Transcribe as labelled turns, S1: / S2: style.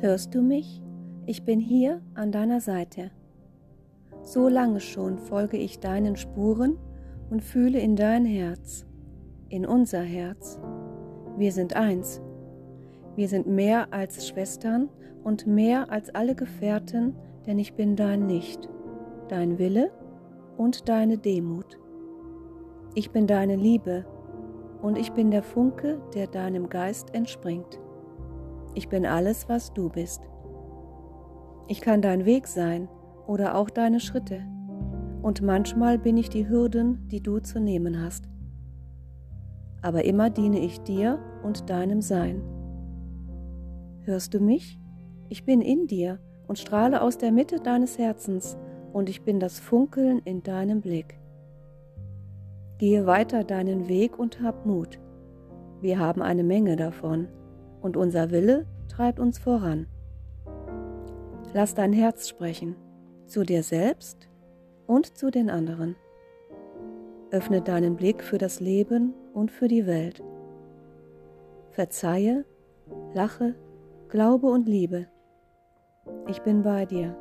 S1: Hörst du mich? Ich bin hier an deiner Seite. So lange schon folge ich deinen Spuren und fühle in dein Herz, in unser Herz. Wir sind eins. Wir sind mehr als Schwestern und mehr als alle Gefährten, denn ich bin dein Licht, dein Wille und deine Demut. Ich bin deine Liebe und ich bin der Funke, der deinem Geist entspringt. Ich bin alles, was du bist. Ich kann dein Weg sein oder auch deine Schritte. Und manchmal bin ich die Hürden, die du zu nehmen hast. Aber immer diene ich dir und deinem Sein. Hörst du mich? Ich bin in dir und strahle aus der Mitte deines Herzens, und ich bin das Funkeln in deinem Blick. Gehe weiter deinen Weg und hab Mut. Wir haben eine Menge davon, und unser Wille treibt uns voran. Lass dein Herz sprechen, zu dir selbst und zu den anderen. Öffne deinen Blick für das Leben und für die Welt. Verzeihe, lache, glaube und liebe. Ich bin bei dir.